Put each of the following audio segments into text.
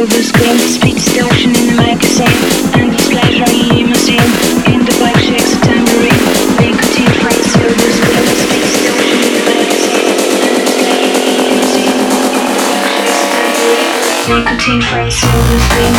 Silver screen, speed distortion in the magazine, endless pleasure limousine, in the black shakes a tambourine, nicotine free silver screen, speed in the magazine, endless pleasure limousine, in the black shakes tambourine, nicotine free silver screen.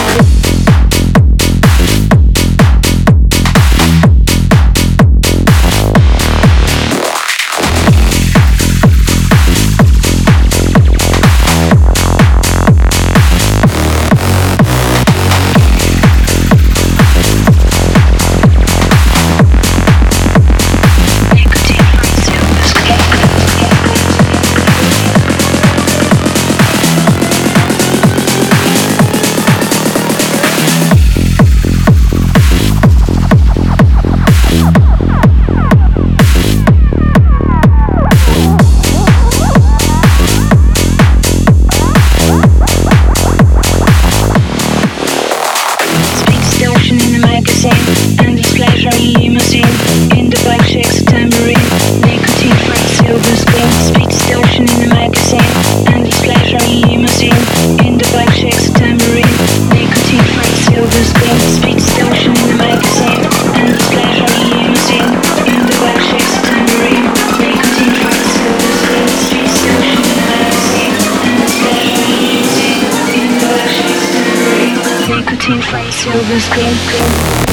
Silver Screen.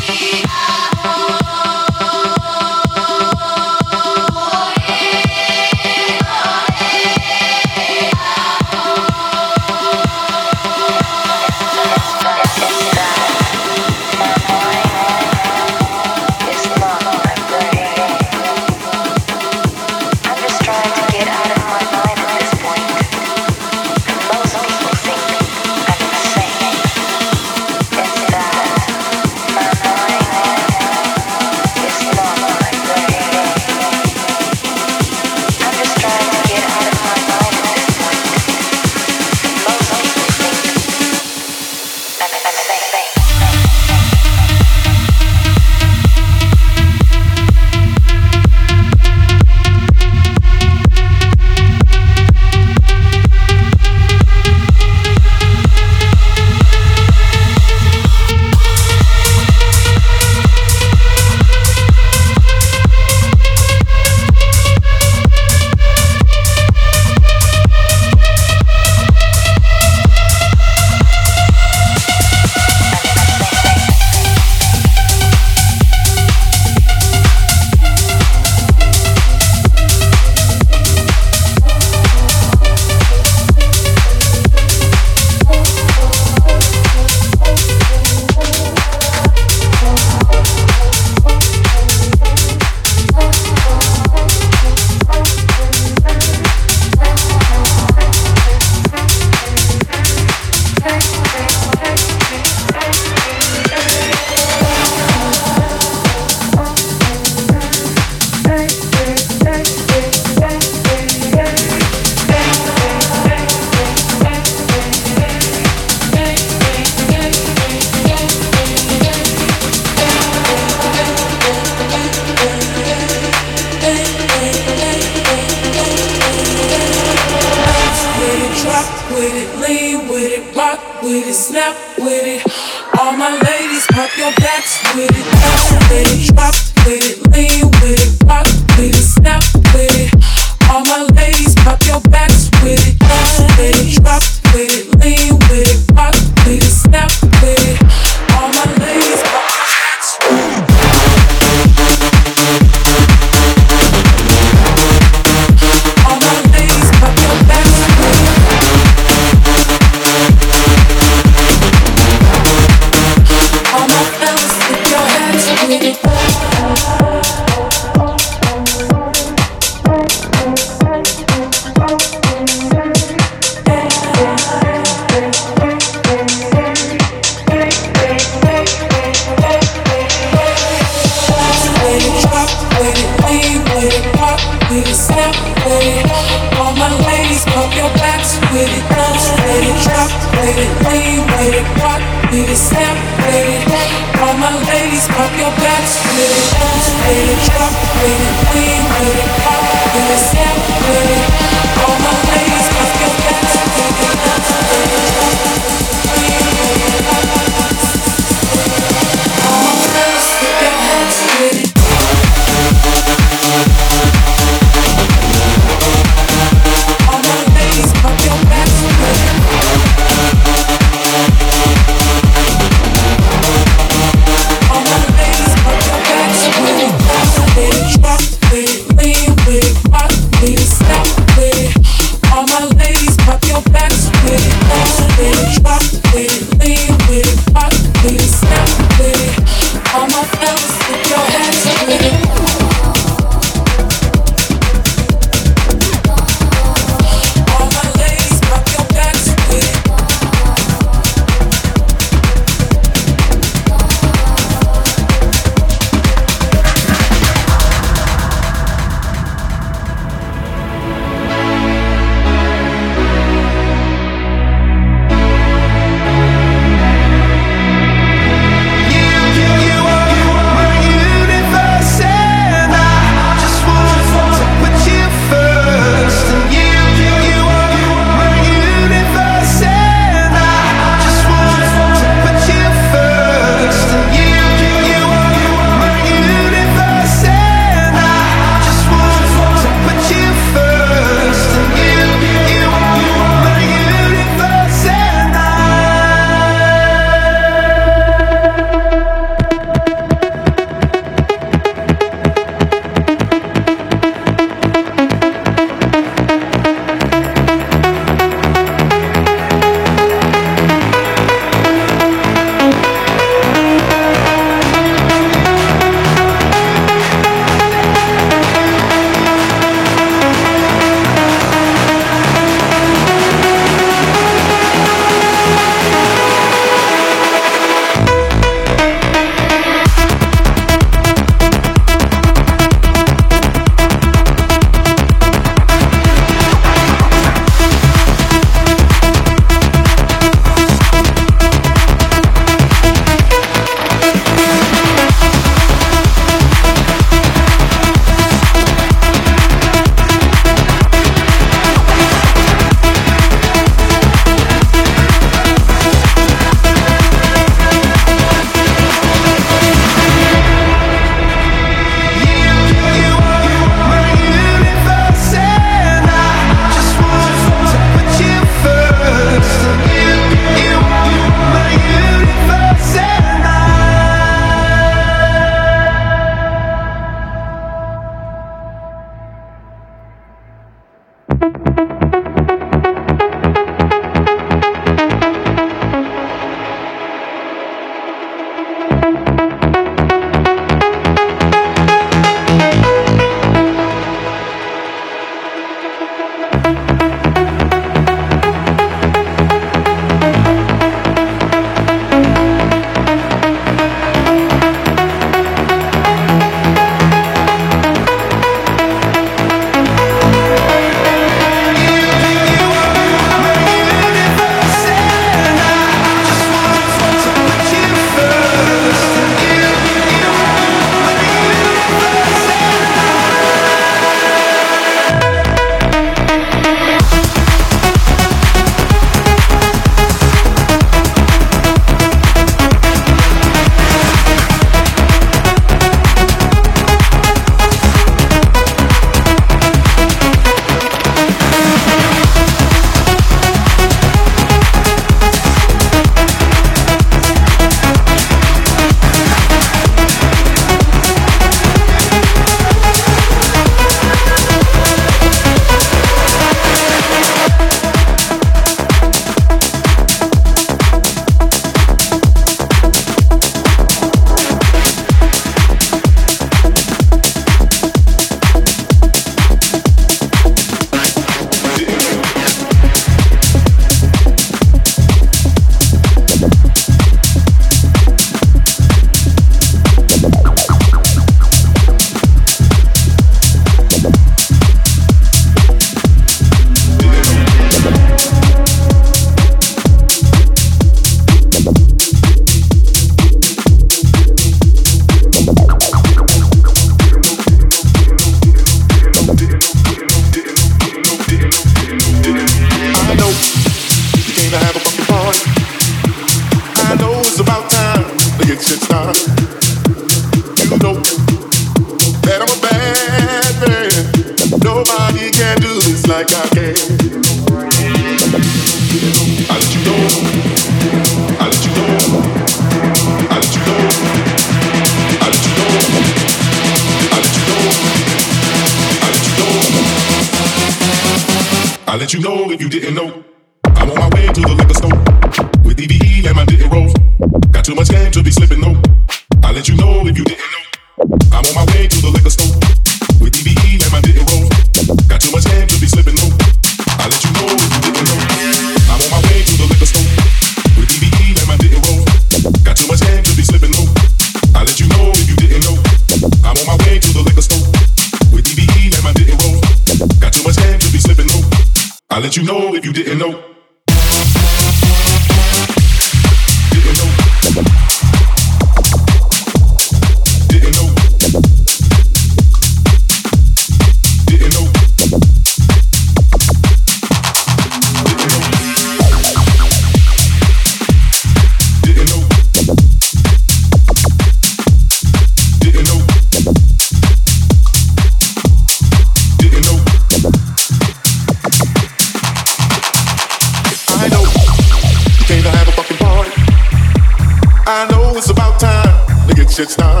it's time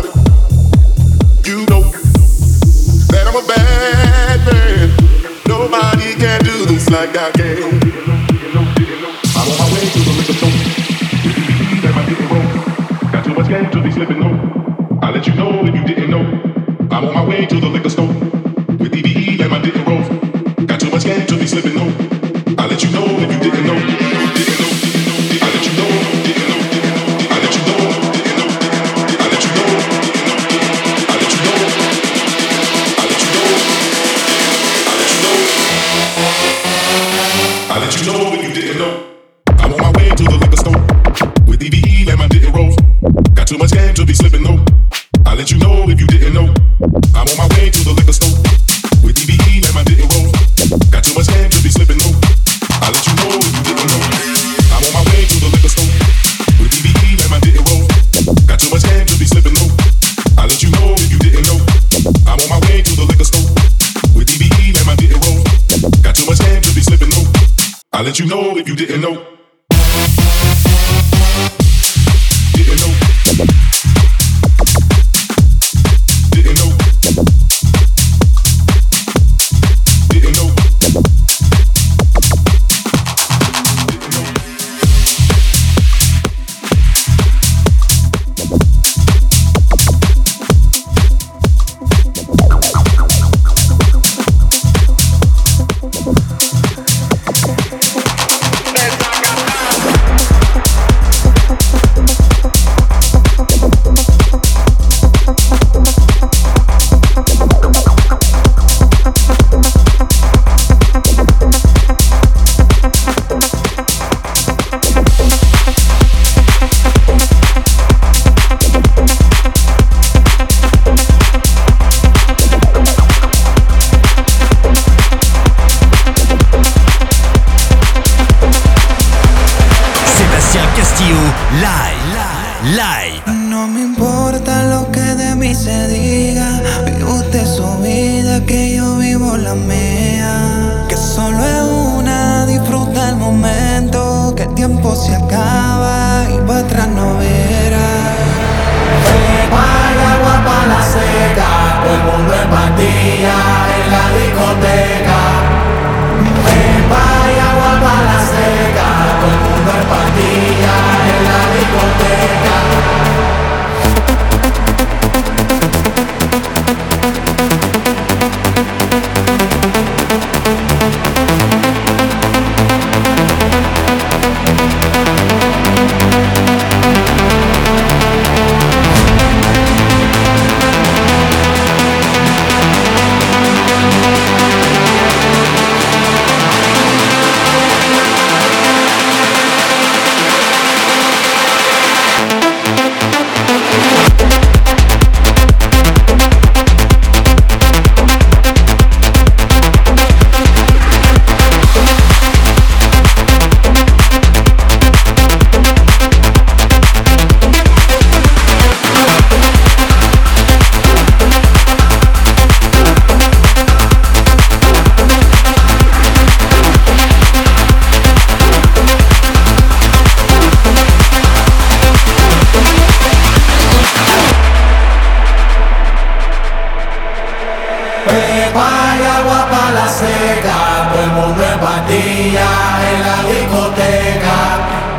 seca, todo el mundo en pandilla, en la discoteca.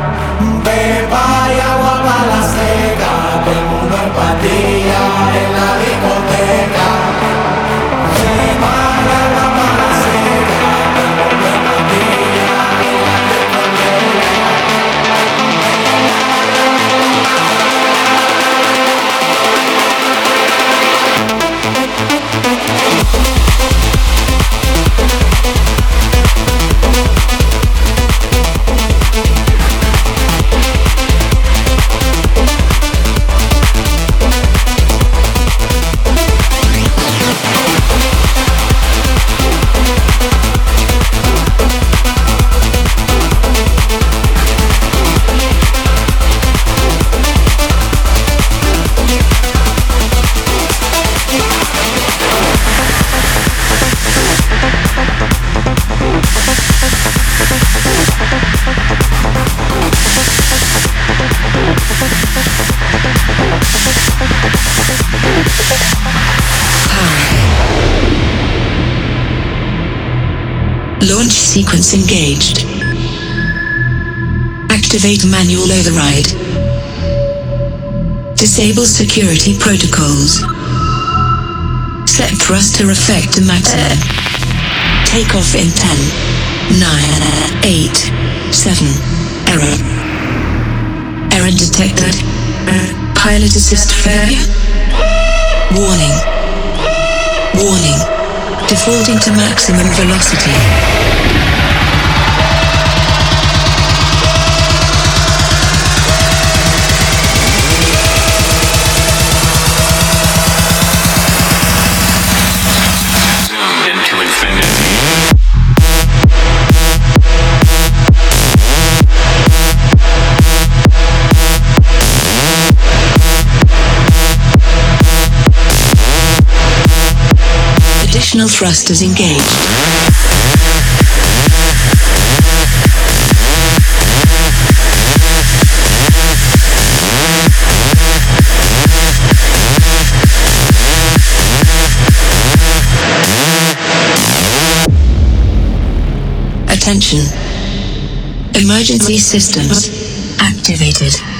sequence engaged. Activate manual override. Disable security protocols. Set thruster effect to maximum. Take off in 10, 9, 8, 7. Error. Error detected. Pilot assist failure. Warning. Warning. Defaulting to maximum velocity. External thrusters engaged. Attention. Emergency systems activated.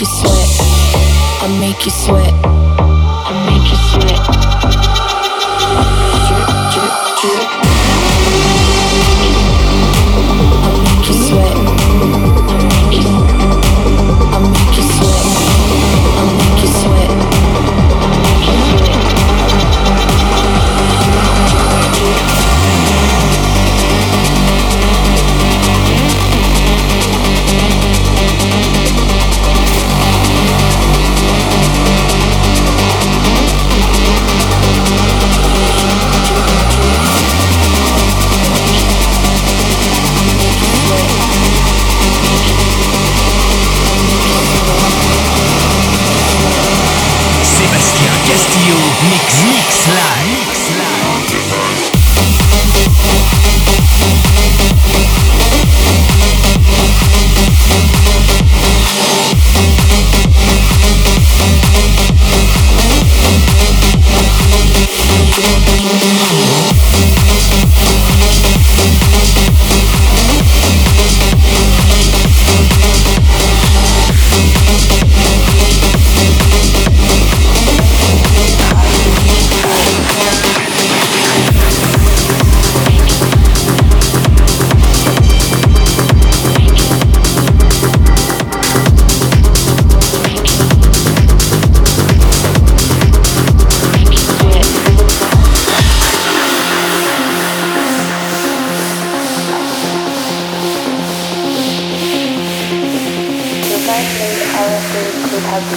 make you sweat. I make you sweat.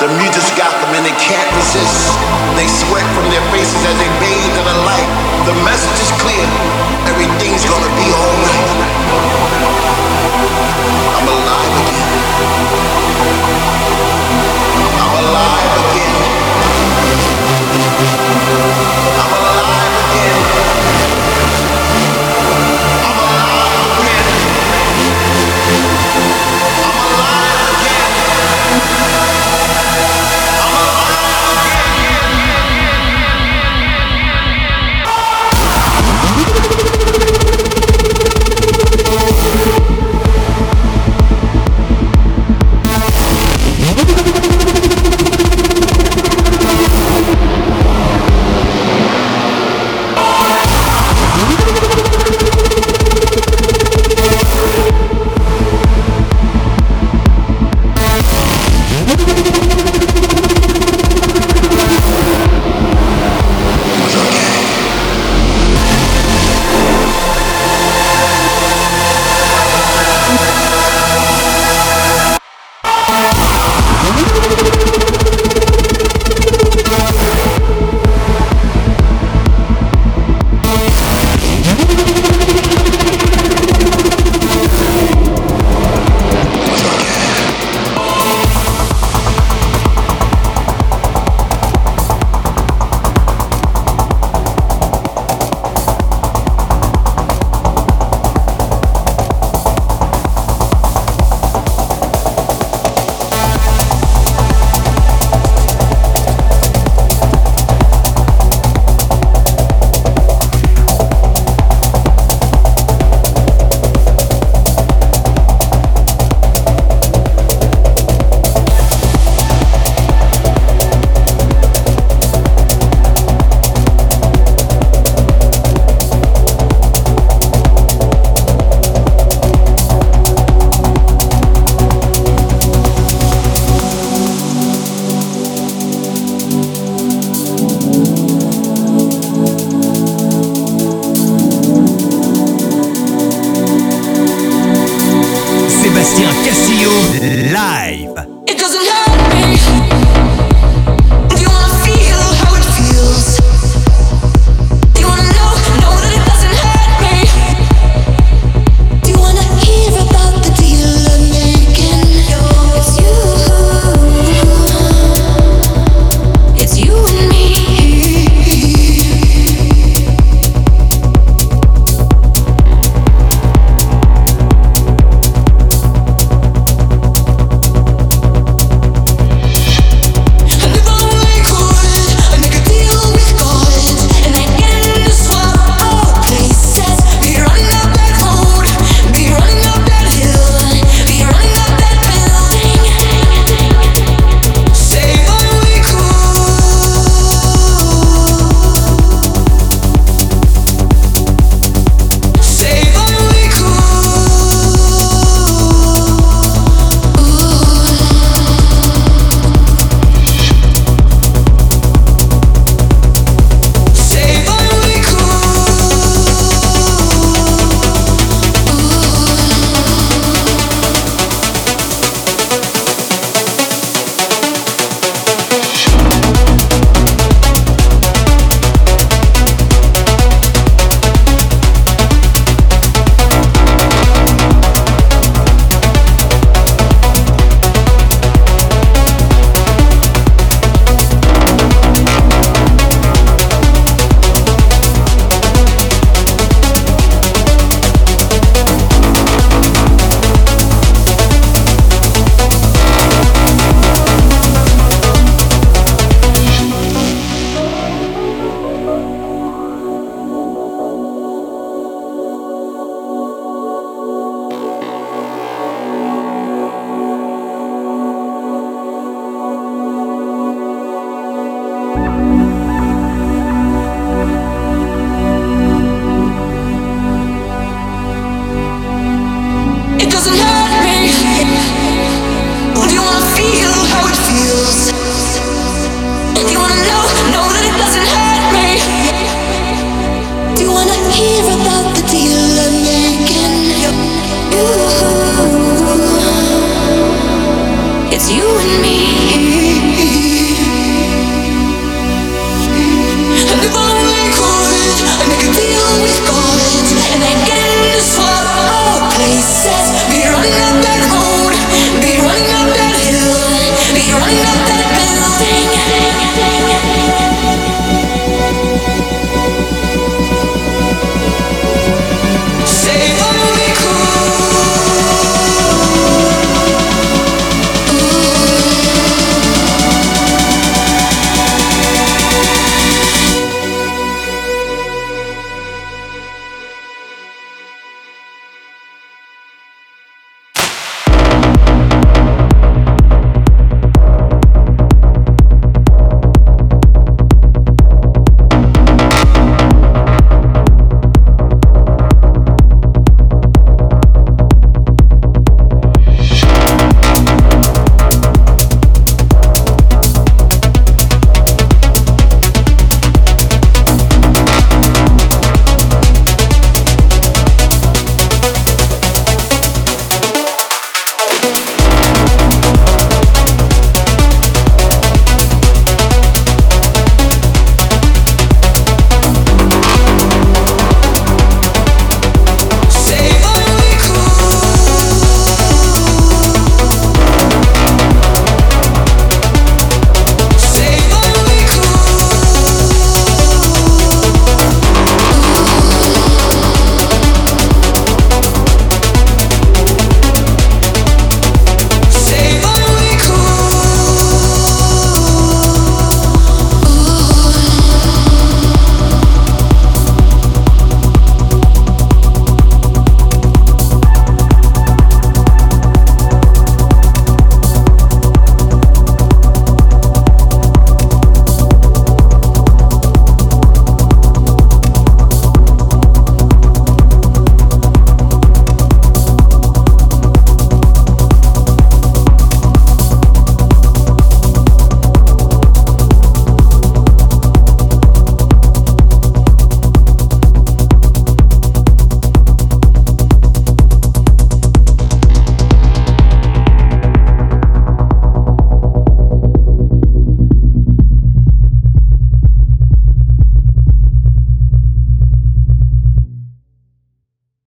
The music's got them and they can't resist. They sweat from their faces as they bathe in the light. The message is clear. Everything's gonna be alright. I'm alive again.